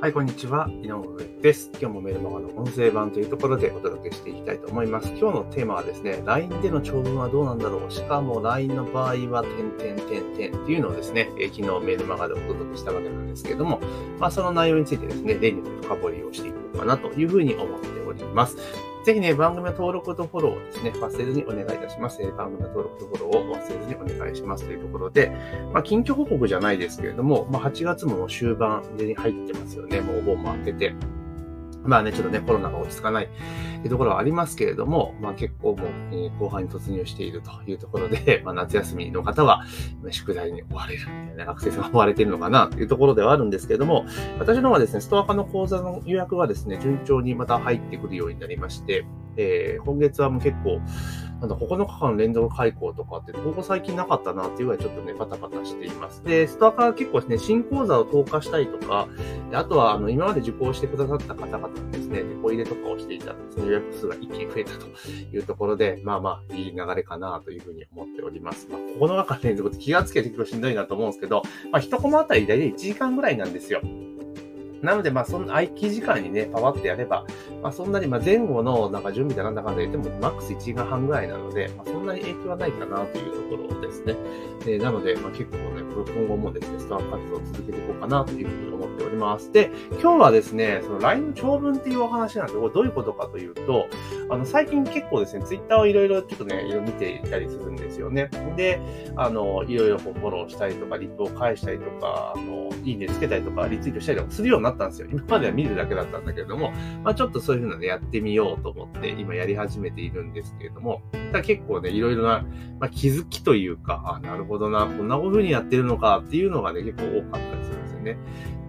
はい、こんにちは。井上です。今日もメルマガの音声版というところでお届けしていきたいと思います。今日のテーマはですね、LINE での長文はどうなんだろうしかも LINE の場合は、点点点点っていうのをですね、え、昨日メルマガでお届けしたわけなんですけども、まあその内容についてですね、例に深掘りをしていこうかなというふうに思っております。ぜひね、番組の登録とフォローをですね、忘れずにお願いいたします。番組の登録とフォローを忘れずにお願いしますというところで、まあ、近況報告じゃないですけれども、まあ、8月も終盤に入ってますよね。もうお盆も明けて。まあね、ちょっとね、コロナが落ち着かないところはありますけれども、まあ結構もう、えー、後半に突入しているというところで、まあ夏休みの方は、宿題に追われるみたいな、学生さんが追われているのかなというところではあるんですけれども、私の方はですね、ストア化の講座の予約はですね、順調にまた入ってくるようになりまして、えー、今月はもう結構、なんだ、9日間連続開講とかって、ここ最近なかったなっていうぐらいちょっとね、バタバタしています。で、ストアから結構ですね、新講座を投下したりとか、あとは、あの、今まで受講してくださった方々にですね、デポ入れとかをしていたらですね、予約数が一気に増えたというところで、まあまあ、いい流れかなというふうに思っております。まあ、9日間連続って気がつけて結構しんどいなと思うんですけど、まあ、一コマあたり大体1時間ぐらいなんですよ。なので、まあ、そんな空き時間にね、パワってやれば、まあ、そんなに、まあ、前後の、なんか準備でなんだかんだ言っても、マックス1時間半ぐらいなので、まあ、そんなに影響はないかなというところですね。えー、なので、まあ、結構ね、今後もですね、スター活動を続けていこうかなというふうに思っております。で、今日はですね、その LINE の長文っていうお話なんですけど、ういうことかというと、あの、最近結構ですね、Twitter をいろいろちょっとね、いろいろ見ていたりするんですよね。で、あの、いろいろフォローしたりとか、リップを返したりとか、あの、いいねつけたりとか、リツイートしたりとかするようになったんですよ。今までは見るだけだったんだけれども、まあちょっとそういうふうなね、やってみようと思って、今やり始めているんですけれども、だ結構ね、いろいろな、まあ、気づきというか、あ、なるほどな、こんな風にやってるのかっていうのがね、結構多かったりするんですよね。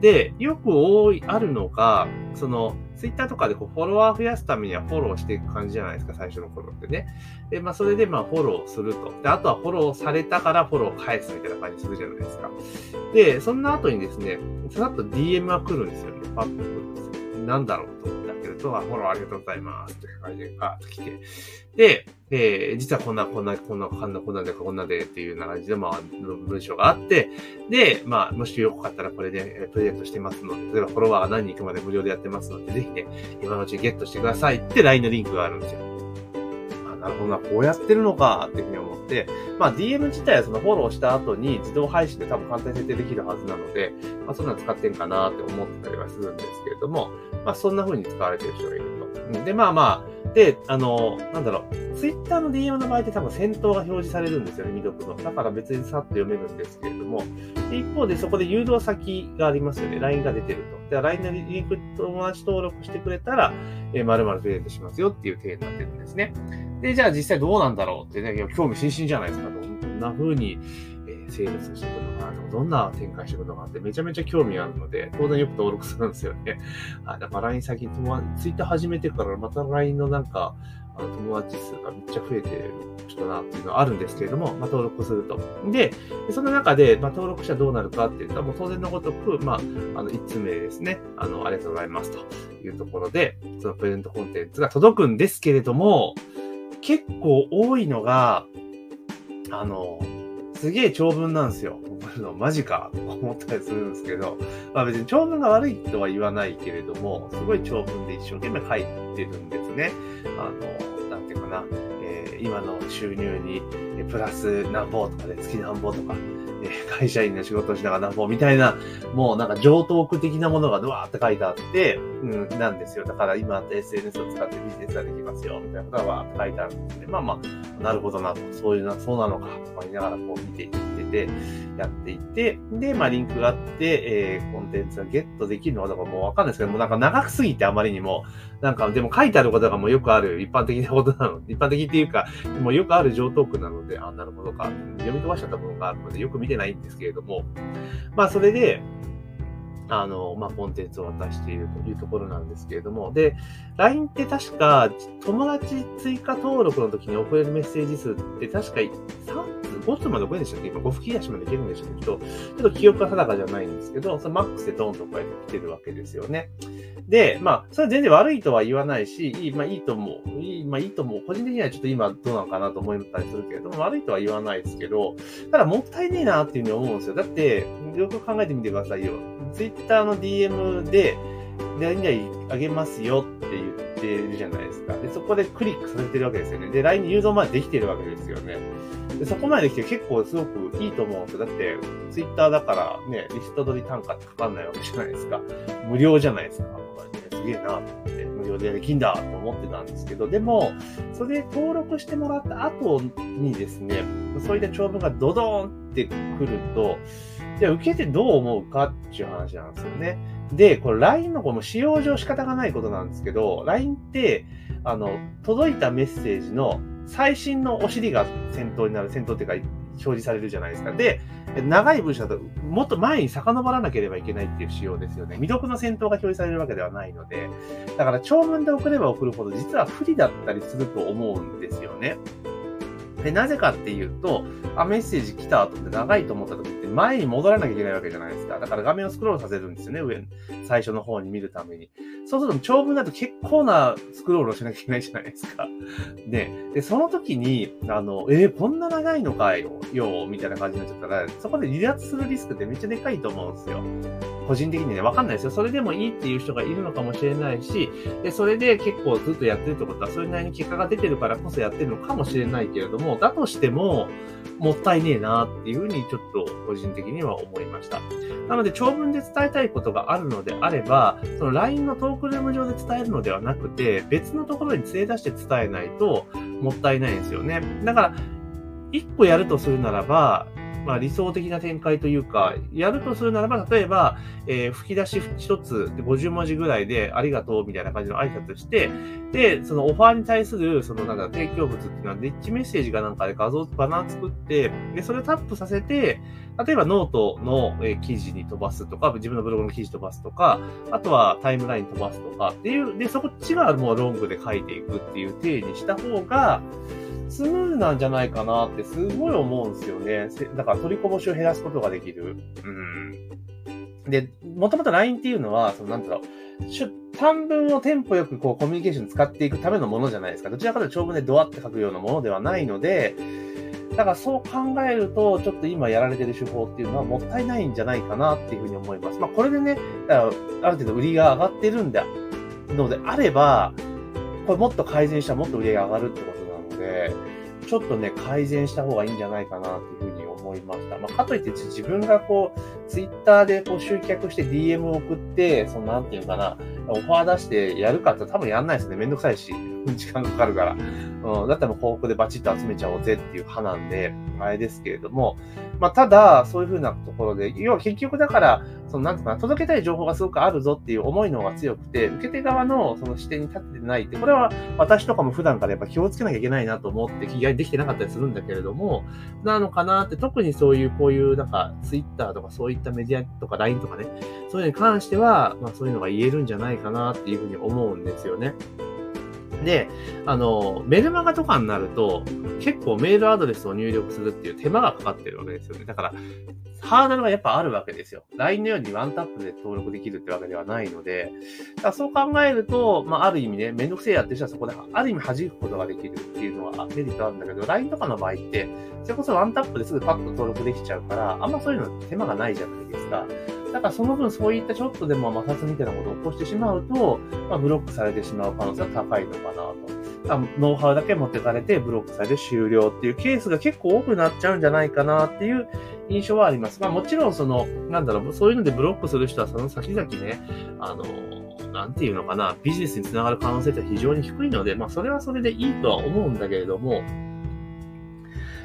で、よく多い、あるのが、その、ツイッターとかでこうフォロワー増やすためにはフォローしていく感じじゃないですか、最初の頃ってね。で、まあ、それでまあ、フォローすると。で、あとはフォローされたからフォロー返すみたいな感じするじゃないですか。で、そんな後にですね、さっと DM が来るんですよね。パッと来るんですよ。なんだろうと思ったけると、フォローありがとうございますって感じでパーッと来て。で、えー、実はこんな、こんな、こんな、こんな、こんなで、こんなでっていうような感じで、まあ、文章があって、で、まあ、もしよかったらこれでプレゼントしてますので、例えばフォロワーが何人いくまで無料でやってますので、ぜひね、今のうちにゲットしてくださいって LINE のリンクがあるんですよ。あ、なるほどな、こうやってるのかっていうふうに思って、まあ、DM 自体はそのフォローした後に自動配信で多分簡単に設定できるはずなので、まあ、そんなの使ってんかなって思ってたりはするんですけれども、まあ、そんな風に使われてる人がいると。で、まあまあ、で、あの、なんだろう、ツイッターの DM の場合って多分先頭が表示されるんですよね、未読の。だから別にさっと読めるんですけれども、で一方でそこで誘導先がありますよね。LINE が出てると。で、LINE のリンク友達登録してくれたら、えー、〇〇プレゼントしますよっていう体になってるんですね。で、じゃあ実際どうなんだろうってね、興味津々じゃないですか。どんな風に、セールスしていくのかなとか、どんな展開していくのかってめちゃめちゃ興味あるので、当然よく登録するんですよね。あだから LINE 先、友達、ツイッター始めてからまた LINE のなんか、あの友達数がめっちゃ増えてる人だなっていうのはあるんですけれども、まあ、登録すると。で、その中で、まあ、登録者どうなるかっていうと、もう当然のごとく、まあ、あの、1つ目ですね。あの、ありがとうございますというところで、そのプレゼントコンテンツが届くんですけれども、結構多いのが、あの、すげえ長文なんですよ。のマジかと思ったりするんですけど、まあ別に長文が悪いとは言わないけれども、すごい長文で一生懸命書いてるんですね。あの、なんていうかな、えー、今の収入にプラス何ぼとかで、月何ぼとか、会社員の仕事しながらなんぼみたいな、もうなんか上等句的なものがドワーって書いてあって、うん、なんですよ。だから今った SNS を使ってビジネスができますよ、みたいなことがわーって書いてあるんですね。まあまあ、なるほどなと、そういうな、そうなのか、とか言いながらこう見ていってて、やっていて、で、まあリンクがあって、えー、コンテンツがゲットできるのかどうかもうわかんないですけど、もうなんか長すぎてあまりにも、なんかでも書いてあることがもうよくある一般的なことなの、一般的っていうか、もうよくある上等句なので、あ、なるほどか、読み飛ばしちゃった部分があるので、よく見てないんですけれども、まあそれで、あの、まあ、コンテンツを渡しているというところなんですけれども、で、LINE って確か、友達追加登録の時に送れるメッセージ数って確か3通5つまで6円でしたっけ？今5吹き出しまでいけるんでしたっけ？ちょっと、ちょっと記憶が定かじゃないんですけど、そのマックスでドーンとこうやって来てるわけですよね。で、まあ、それは全然悪いとは言わないし、いい、まあいいと思う。いい、まあいいと思う。個人的にはちょっと今どうなのかなと思ったりするけれども、悪いとは言わないですけど、ただもったいねえなっていうふうに思うんですよ。だって、よく考えてみてくださいよ。ツイッターの DM で、何々あげますよって言ってるじゃないですか。で、そこでクリックさせてるわけですよね。で、LINE に誘導までできてるわけですよね。で、そこまでできて結構すごくいいと思うんですよ。だって、Twitter だからね、リスト取り単価ってかかんないわけじゃないですか。無料じゃないですか。げえなって、無料でできんだと思ってたんですけど、でも、それで登録してもらった後にですね、そういった長文がドドーンってくると、じゃあ受けてどう思うかっていう話なんですよね。で、これ LINE のこの使用上仕方がないことなんですけど、LINE って、あの、届いたメッセージの最新のお尻が先頭になる、先頭っていうか、表示されるじゃないですか。で、長い文章だと、もっと前に遡らなければいけないっていう仕様ですよね。未読の先頭が表示されるわけではないので、だから長文で送れば送るほど、実は不利だったりすると思うんですよね。で、なぜかっていうと、あ、メッセージ来たと思って長いと思った時って前に戻らなきゃいけないわけじゃないですか。だから画面をスクロールさせるんですよね、上、最初の方に見るために。そうすると長文だと結構なスクロールをしなきゃいけないじゃないですか。で、でその時に、あの、えー、こんな長いのかよ、よ、みたいな感じになっちゃったら、そこで離脱するリスクってめっちゃでかいと思うんですよ。個人的にね、わかんないですよ。それでもいいっていう人がいるのかもしれないし、で、それで結構ずっとやってるってことは、それなりに結果が出てるからこそやってるのかもしれないけれども、だとしても、もったいねえなっていうふうにちょっと個人的には思いました。なので、長文で伝えたいことがあるのであれば、その LINE のトークルーム上で伝えるのではなくて、別のところに連れ出して伝えないともったいないんですよね。だから、一個やるとするならば、まあ、理想的な展開というか、やるとするならば、例えば、えー、吹き出し一つで50文字ぐらいで、ありがとうみたいな感じの挨拶して、で、そのオファーに対する、そのなんだ、提供物っていうのは、デッチメッセージかなんかで画像、バナー作って、で、それをタップさせて、例えばノートの、記事に飛ばすとか、自分のブログの記事飛ばすとか、あとはタイムライン飛ばすとかっていう、で、そこっちがもうロングで書いていくっていう体にした方が、スムーズなんじゃないかなってすごい思うんですよね。だから取りこぼしを減らすことができる。うん。で、もともと LINE っていうのは、そのなんだろう、短文をテンポよくこうコミュニケーション使っていくためのものじゃないですか。どちらかというと長文でドワーって書くようなものではないので、だからそう考えると、ちょっと今やられてる手法っていうのはもったいないんじゃないかなっていうふうに思います。まあこれでね、ある程度売りが上がってるんだ、のであれば、これもっと改善したらもっと売りが上がるってことで、ちょっとね、改善した方がいいんじゃないかなっていうふうに思いました。まあ、かといって自分がこう、ツイッターでこう集客して DM を送って、そのなんていうかな、オファー出してやるかって多分やんないですね。めんどくさいし、時間かかるから。うん、だったらもう広告でバチッと集めちゃおうぜっていう派なんで、あれですけれども、まあ、ただ、そういうふうなところで、要は結局だから、そのなんていうかな、届けたい情報がすごくあるぞっていう思いの方が強くて、受け手側のその視点に立ってないって、これは私とかも普段からやっぱ気をつけなきゃいけないなと思って気概にできてなかったりするんだけれども、なのかなって、特にそういう、こういうなんか、ツイッターとかそういったメディアとか LINE とかね、そういうのに関しては、まあそういうのが言えるんじゃないかなっていうふうに思うんですよね。で、あの、メルマガとかになると、結構メールアドレスを入力するっていう手間がかかってるわけですよね。だから、ハードルがやっぱあるわけですよ。LINE のようにワンタップで登録できるってわけではないので、だからそう考えると、まあ、ある意味ね、めんどくせえやってる人はそこで、ある意味弾くことができるっていうのはメリットあるんだけど、LINE とかの場合って、それこそワンタップですぐパッと登録できちゃうから、あんまそういうの手間がないじゃないですか。だからその分そういったちょっとでも摩擦みたいなことを起こしてしまうと、まあ、ブロックされてしまう可能性は高いのかなと。あノウハウだけ持ってかれてブロックされて終了っていうケースが結構多くなっちゃうんじゃないかなっていう印象はあります。まあもちろんその、なんだろう、そういうのでブロックする人はその先々ね、あの、なんていうのかな、ビジネスにつながる可能性って非常に低いので、まあそれはそれでいいとは思うんだけれども、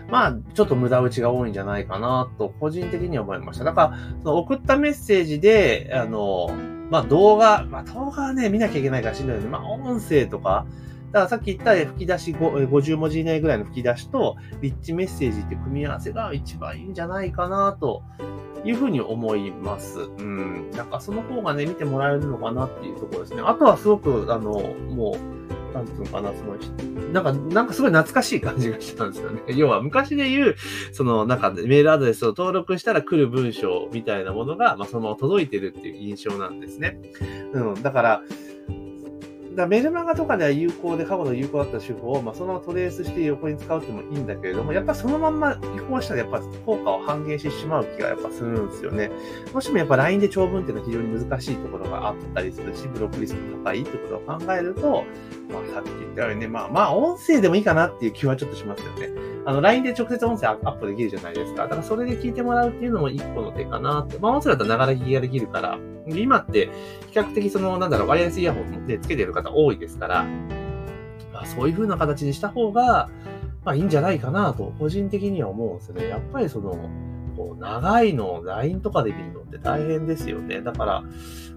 まあ、ちょっと無駄打ちが多いんじゃないかなと、個人的に思いました。だから、その送ったメッセージで、あの、まあ動画、まあ動画はね、見なきゃいけないからしんどいので、まあ音声とか、だからさっき言った吹き出し50文字以内ぐらいの吹き出しと、リッチメッセージって組み合わせが一番いいんじゃないかなというふうに思います。うん。なんかその方がね、見てもらえるのかなっていうところですね。あとはすごく、あの、もう、なんていうのかな、その、なんか、なんかすごい懐かしい感じがしたんですよね。要は、昔で言う、その、なんか、メールアドレスを登録したら来る文章みたいなものが、まあ、そのまま届いてるっていう印象なんですね。うん、だから、だメルマガとかでは有効で、過去の有効だった手法を、まあ、そのままトレースして横に使うってもいいんだけれども、やっぱそのまんま移行したらやっぱ効果を半減してしまう気がやっぱするんですよね。もしもやっぱ LINE で長文っていうのは非常に難しいところがあったりするし、ブロックリスク高いってことを考えると、まあさっき言ったようにね、まあまあ音声でもいいかなっていう気はちょっとしますよね。あの LINE で直接音声アップできるじゃないですか。だからそれで聞いてもらうっていうのも一個の手かなって。まあ音声だったらながら聞きができるから、今って比較的その、なんだろう、ワイヤレスイヤホンでつけてる方多いですから、まあそういう風な形にした方が、まあいいんじゃないかなと、個人的には思うんですよね。やっぱりその、こう長いのを LINE とかで見るのって大変ですよね。だから、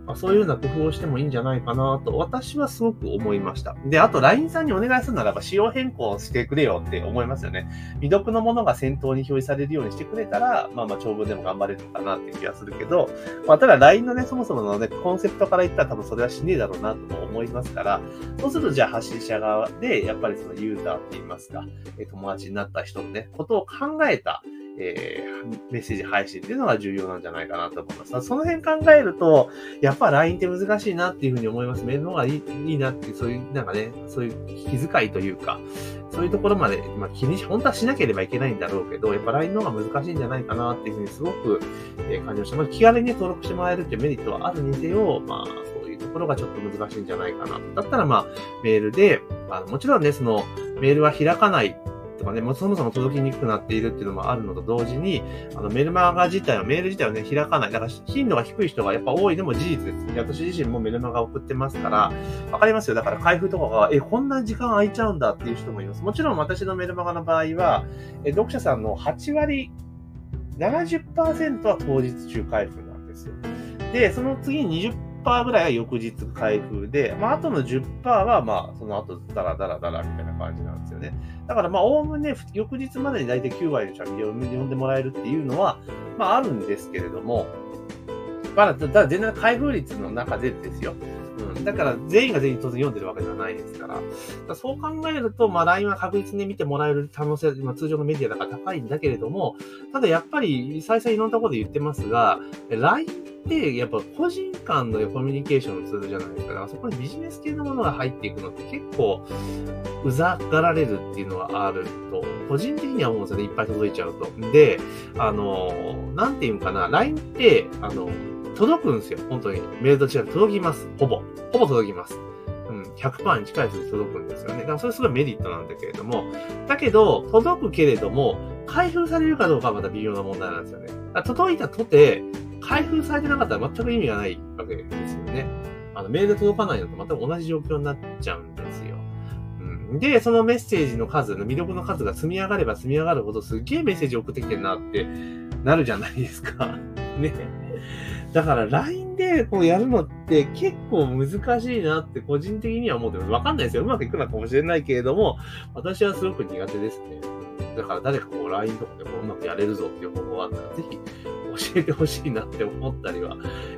まあ、そういうような工夫をしてもいいんじゃないかなと、私はすごく思いました。で、あと LINE さんにお願いするならば、仕様変更してくれよって思いますよね。未読のものが先頭に表示されるようにしてくれたら、まあまあ長文でも頑張れるかなって気がするけど、まあただ LINE のね、そもそものね、コンセプトから言ったら多分それはしねえだろうなと思いますから、そうするとじゃあ発信者側で、やっぱりそのユーザーって言いますか、友達になった人のね、ことを考えた、えー、メッセージ配信っていうのが重要なんじゃないかなと思います。その辺考えると、やっぱ LINE って難しいなっていうふうに思います。メールの方がいいいいなって、そういう、なんかね、そういう気遣いというか、そういうところまで、まあ、気にし、本当はしなければいけないんだろうけど、やっぱ LINE の方が難しいんじゃないかなっていうふうにすごく、えー、感じました。まあ、気軽に登録してもらえるっていうメリットはあるにせよ、まあ、そういうところがちょっと難しいんじゃないかな。だったら、まあ、メールで、あもちろんね、その、メールは開かないとかね、もうそもそも届きにくくなっているっていうのもあるのと同時に、あのメルマガ自体は、メール自体はね、開かない。だから頻度が低い人がやっぱ多いでも事実です。私自身もメルマガ送ってますから、わかりますよ。だから開封とかが、え、こんな時間空いちゃうんだっていう人もいます。もちろん私のメルマガの場合は、え読者さんの8割、70%は当日中開封なんですよ。で、その次20 10%ぐらいは翌日開封で、まあ、あとの10%は、まあ、その後、ダラダラダラみたいな感じなんですよね。だから、まあ、おおむね、翌日までに大体9割の借金を読んでもらえるっていうのは、まあ、あるんですけれども、まあ、ただ、全然開封率の中でですよ。だから、全員が全員当然読んでるわけではないですから。からそう考えると、まあ、LINE は確実に見てもらえる可能性は、まあ、通常のメディアだから高いんだけれども、ただやっぱり、再々いろんなところで言ってますが、LINE ってやっぱ個人間のコミュニケーションのツールじゃないですか。だからそこにビジネス系のものが入っていくのって結構、うざがられるっていうのはあると、個人的には思うんですよね。いっぱい届いちゃうと。で、あの、なんていうんかな、LINE って、あの、届くんですよ。本当に。メールと違う届きます。ほぼ。ほぼ届きます。うん、100%に近い数字届くんですよね。だからそれすごいメリットなんだけれども、だけど、届くけれども、開封されるかどうかはまた微妙な問題なんですよね。届いたとて、開封されてなかったら全く意味がないわけですよね。あの、メールで届かないのと全く同じ状況になっちゃうんですよ。うん、で、そのメッセージの数、の魅力の数が積み上がれば積み上がるほどすっげえメッセージ送ってきてるなってなるじゃないですか。ね。だから LINE でこうやるのって結構難しいなって個人的には思ってます。わかんないですよ。うまくいくのかもしれないけれども、私はすごく苦手ですね。だから誰かこう LINE とかでこううまくやれるぞっていう方法があったら、ぜひ教えてほしいなって思ったりは、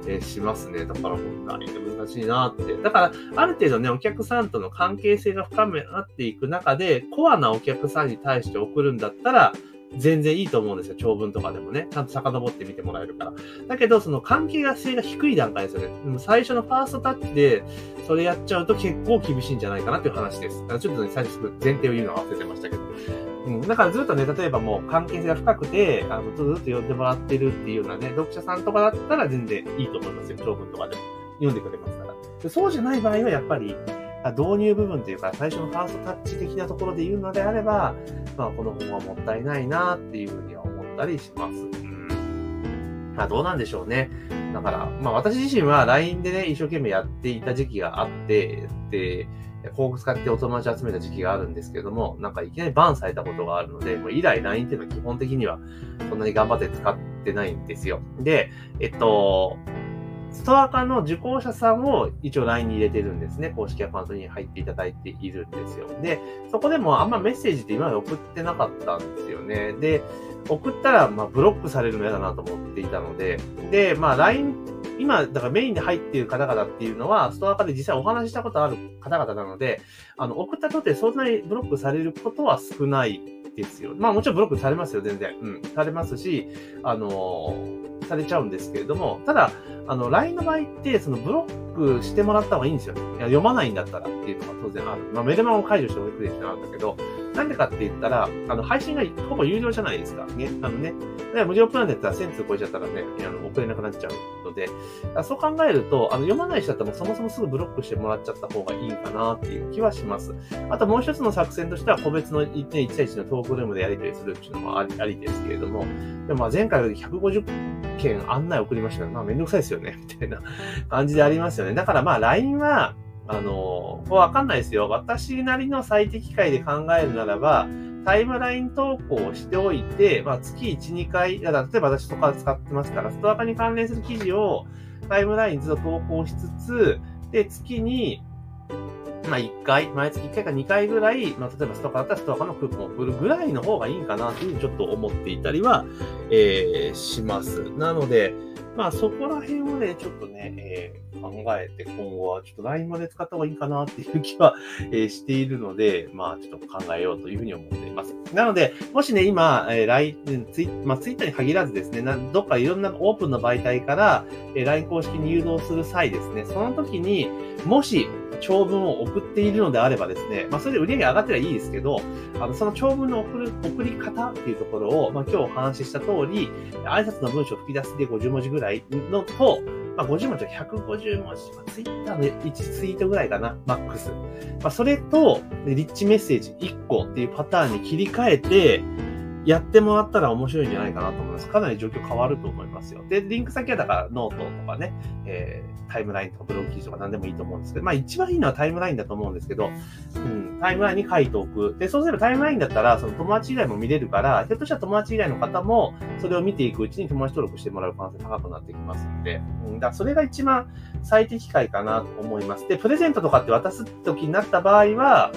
えー、しますね。だから本当に難しいなって。だから、ある程度ね、お客さんとの関係性が深め合っていく中で、コアなお客さんに対して送るんだったら、全然いいと思うんですよ。長文とかでもね。ちゃんと遡って見てもらえるから。だけど、その関係性が低い段階ですよね。でも最初のファーストタッチで、それやっちゃうと結構厳しいんじゃないかなっていう話です。だからちょっとね、最初前提を言うのは忘れてましたけど。うん。だからずっとね、例えばもう関係性が深くて、あの、ずっと読んでもらってるっていうようなね、読者さんとかだったら全然いいと思いますよ。長文とかでも。読んでくれますから。でそうじゃない場合はやっぱり、導入部分というか、最初のファーストタッチ的なところで言うのであれば、まあ、この本はもったいないなっていうふうには思ったりします。うん。まあ、どうなんでしょうね。だから、まあ、私自身は LINE でね、一生懸命やっていた時期があって、で、広告使ってお友達集めた時期があるんですけども、なんかいきなりバンされたことがあるので、もう以来 LINE っていうのは基本的にはそんなに頑張って使ってないんですよ。で、えっと、ストア化の受講者さんを一応 LINE に入れてるんですね。公式アカウントに入っていただいているんですよ。で、そこでもあんまメッセージって今まで送ってなかったんですよね。で、送ったら、まあ、ブロックされるの嫌だなと思っていたので、で、まあ、LINE、今、だからメインで入っている方々っていうのは、ストア化で実際お話ししたことある方々なので、あの、送ったとてそんなにブロックされることは少ないですよ。まあもちろんブロックされますよ、全然。うん。されますし、あのー、されちゃうんですけれども、ただ、あの、LINE の場合って、そのブロックしてもらった方がいいんですよね。いや、読まないんだったらっていうのが当然ある。まあメルマガを解除しておくれってなんだけど、なんでかって言ったら、あの、配信がほぼ有料じゃないですか。ね。あのね。無料プランでやったら1000通超えちゃったらね、あの、送れなくなっちゃうので、そう考えると、あの、読まない人だったらそもそもすぐブロックしてもらっちゃった方がいいかなっていう気はします。あともう一つの作戦としては、個別の1対1のトークルームでやり取りするっていうのもありありですけれども、でもまあ前回より150件案内送りましたけど、まあめんどくさいですよね、みたいな感じでありますよね。だからまあ LINE は、あの、わかんないですよ。私なりの最適解で考えるならば、タイムライン投稿をしておいて、まあ、月1、2回、例えば私とか使ってますから、ストア化に関連する記事をタイムラインずっと投稿しつつ、で、月に、まあ、1回、毎月1回か2回ぐらい、まあ、例えばストアカだったらストアカのクーポンを送るぐらいの方がいいかなというふうにちょっと思っていたりは、えー、します。なので、まあそこら辺をね、ちょっとね、えー、考えて今後はちょっと LINE まで使った方がいいかなっていう気は、えー、しているので、まあちょっと考えようというふうに思っています。なので、もしね、今、えー、LINE、ツイ,、まあ、ツイッターに限らずですね、どっかいろんなオープンの媒体から、えー、LINE 公式に誘導する際ですね、その時に、もし、長文を送っているのであればですね、まあ、それで売り上げ上がってりゃいいですけど、あの、その長文の送る、送り方っていうところを、まあ、今日お話しした通り、挨拶の文章を吹き出しで50文字ぐらいのと、まあ、50文字は150文字、まあ、ツイッターの1ツイートぐらいかな、マックス。まあ、それと、リッチメッセージ1個っていうパターンに切り替えて、やってもらったら面白いんじゃないかなと思います。かなり状況変わると思いますよ。で、リンク先はだからノートとかね、えー、タイムラインとかブログ記事とか何でもいいと思うんですけど、まあ一番いいのはタイムラインだと思うんですけど、うん、タイムラインに書いておく。で、そうすればタイムラインだったら、その友達以外も見れるから、ひょっとしたら友達以外の方も、それを見ていくうちに友達登録してもらう可能性高くなってきますんで、うん、だからそれが一番最適解かなと思います。で、プレゼントとかって渡す時になった場合は、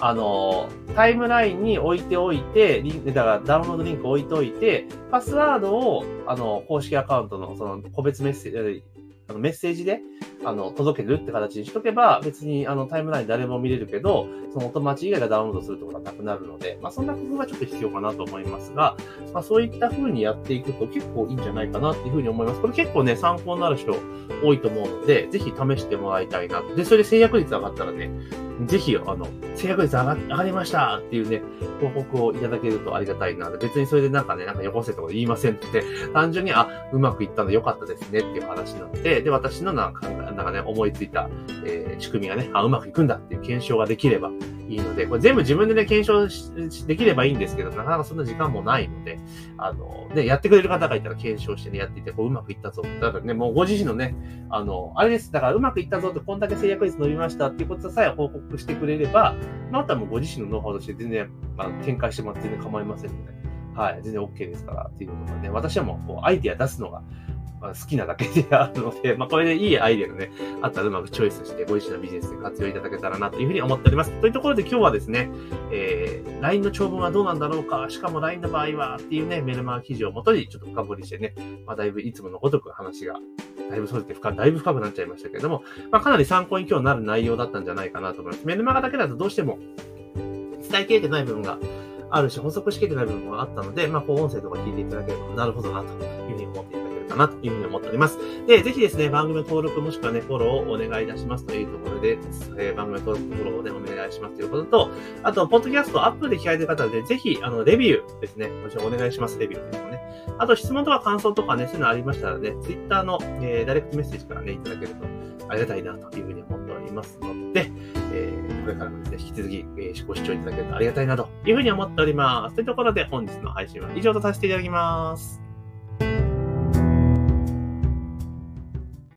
あの、タイムラインに置いておいて、リンだからダウンロードリンク置いておいて、パスワードを、あの、公式アカウントの、その、個別メッセージ、あのメッセージで、あの、届けるって形にしとけば、別にあのタイムライン誰も見れるけど、そのお友達以外がダウンロードするってことはなくなるので、まあそんな工夫がちょっと必要かなと思いますが、まあそういった風にやっていくと結構いいんじゃないかなっていう風に思います。これ結構ね、参考になる人多いと思うので、ぜひ試してもらいたいな。で、それで制約率上がったらね、ぜひ、あの、制約率上が上がりましたっていうね、報告をいただけるとありがたいな。別にそれでなんかね、なんかよこせとか言いませんって、単純に、あ、うまくいったの良かったですねっていう話なって、で、私のなんか、なんかね、思いついた、えー、仕組みがね、あ、うまくいくんだっていう検証ができればいいので、これ全部自分でね、検証できればいいんですけど、なかなかそんな時間もないので、あの、ね、やってくれる方がいたら検証してね、やっていて、こう、うまくいったぞ。だからね、もうご自身のね、あの、あれです。だからうまくいったぞって、こんだけ制約率伸びましたっていうことさえ報告してくれれば、またもうご自身のノウハウとして全然、まあ、展開してもらって全然構いませんので、はい、全然 OK ですからっていうことがね、私はもう、こう、アイディア出すのが、まあ、好きなだけであるので、まあ、これでいいアイデアがね、あったらうまくチョイスして、ご自身のビジネスで活用いただけたらなというふうに思っております。というところで今日はですね、えー、LINE の長文はどうなんだろうか、しかも LINE の場合はっていうね、メルマガ記事をもとにちょっと深掘りしてね、まあ、だいぶいつものごとく話が、だいぶそうですね、深、だいぶ深くなっちゃいましたけれども、まあ、かなり参考に今日なる内容だったんじゃないかなと思います。メルマガだけだとどうしても伝えきれてない部分があるし、補足しきれてない部分があったので、まあ、こう音声とか聞いていただければ、なるほどな、というふうに思っていただけるかな、というふうに思っております。で、ぜひですね、番組の登録もしくはね、フォローをお願いいたしますというところで、えー、番組の登録、フォローをね、お願いしますということと、あと、ポッドキャストアップで聞かれてる方で、ぜひ、あの、レビューですね、もちろんお願いします、レビューですね。あと、質問とか感想とかね、そういうのありましたらね、ツイッターの、えー、ダイレクトメッセージからね、いただけるとありがたいな、というふうに思っておりますので、れからもですね、引き続き、えー、ご視聴いただけるとありがたいな、というふうに思っております。というところで、本日の配信は以上とさせていただきます。